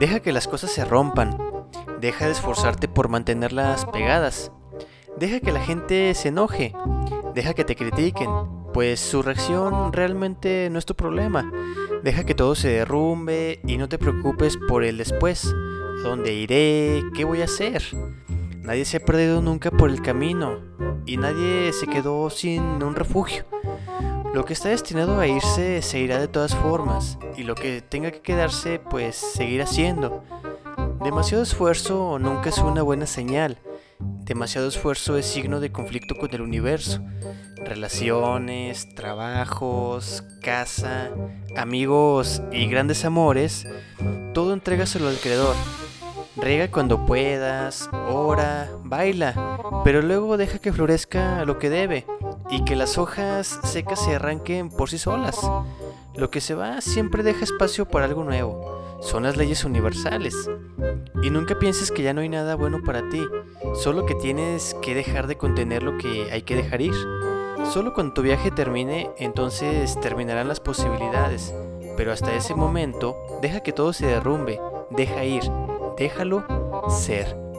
Deja que las cosas se rompan. Deja de esforzarte por mantenerlas pegadas. Deja que la gente se enoje. Deja que te critiquen, pues su reacción realmente no es tu problema. Deja que todo se derrumbe y no te preocupes por el después. ¿Dónde iré? ¿Qué voy a hacer? Nadie se ha perdido nunca por el camino y nadie se quedó sin un refugio. Lo que está destinado a irse se irá de todas formas y lo que tenga que quedarse pues seguirá siendo. Demasiado esfuerzo nunca es una buena señal. Demasiado esfuerzo es signo de conflicto con el universo. Relaciones, trabajos, casa, amigos y grandes amores, todo entrégaselo al creador. Riega cuando puedas, ora, baila, pero luego deja que florezca lo que debe y que las hojas secas se arranquen por sí solas. Lo que se va siempre deja espacio para algo nuevo. Son las leyes universales. Y nunca pienses que ya no hay nada bueno para ti, solo que tienes que dejar de contener lo que hay que dejar ir. Solo cuando tu viaje termine, entonces terminarán las posibilidades. Pero hasta ese momento, deja que todo se derrumbe, deja ir, déjalo ser.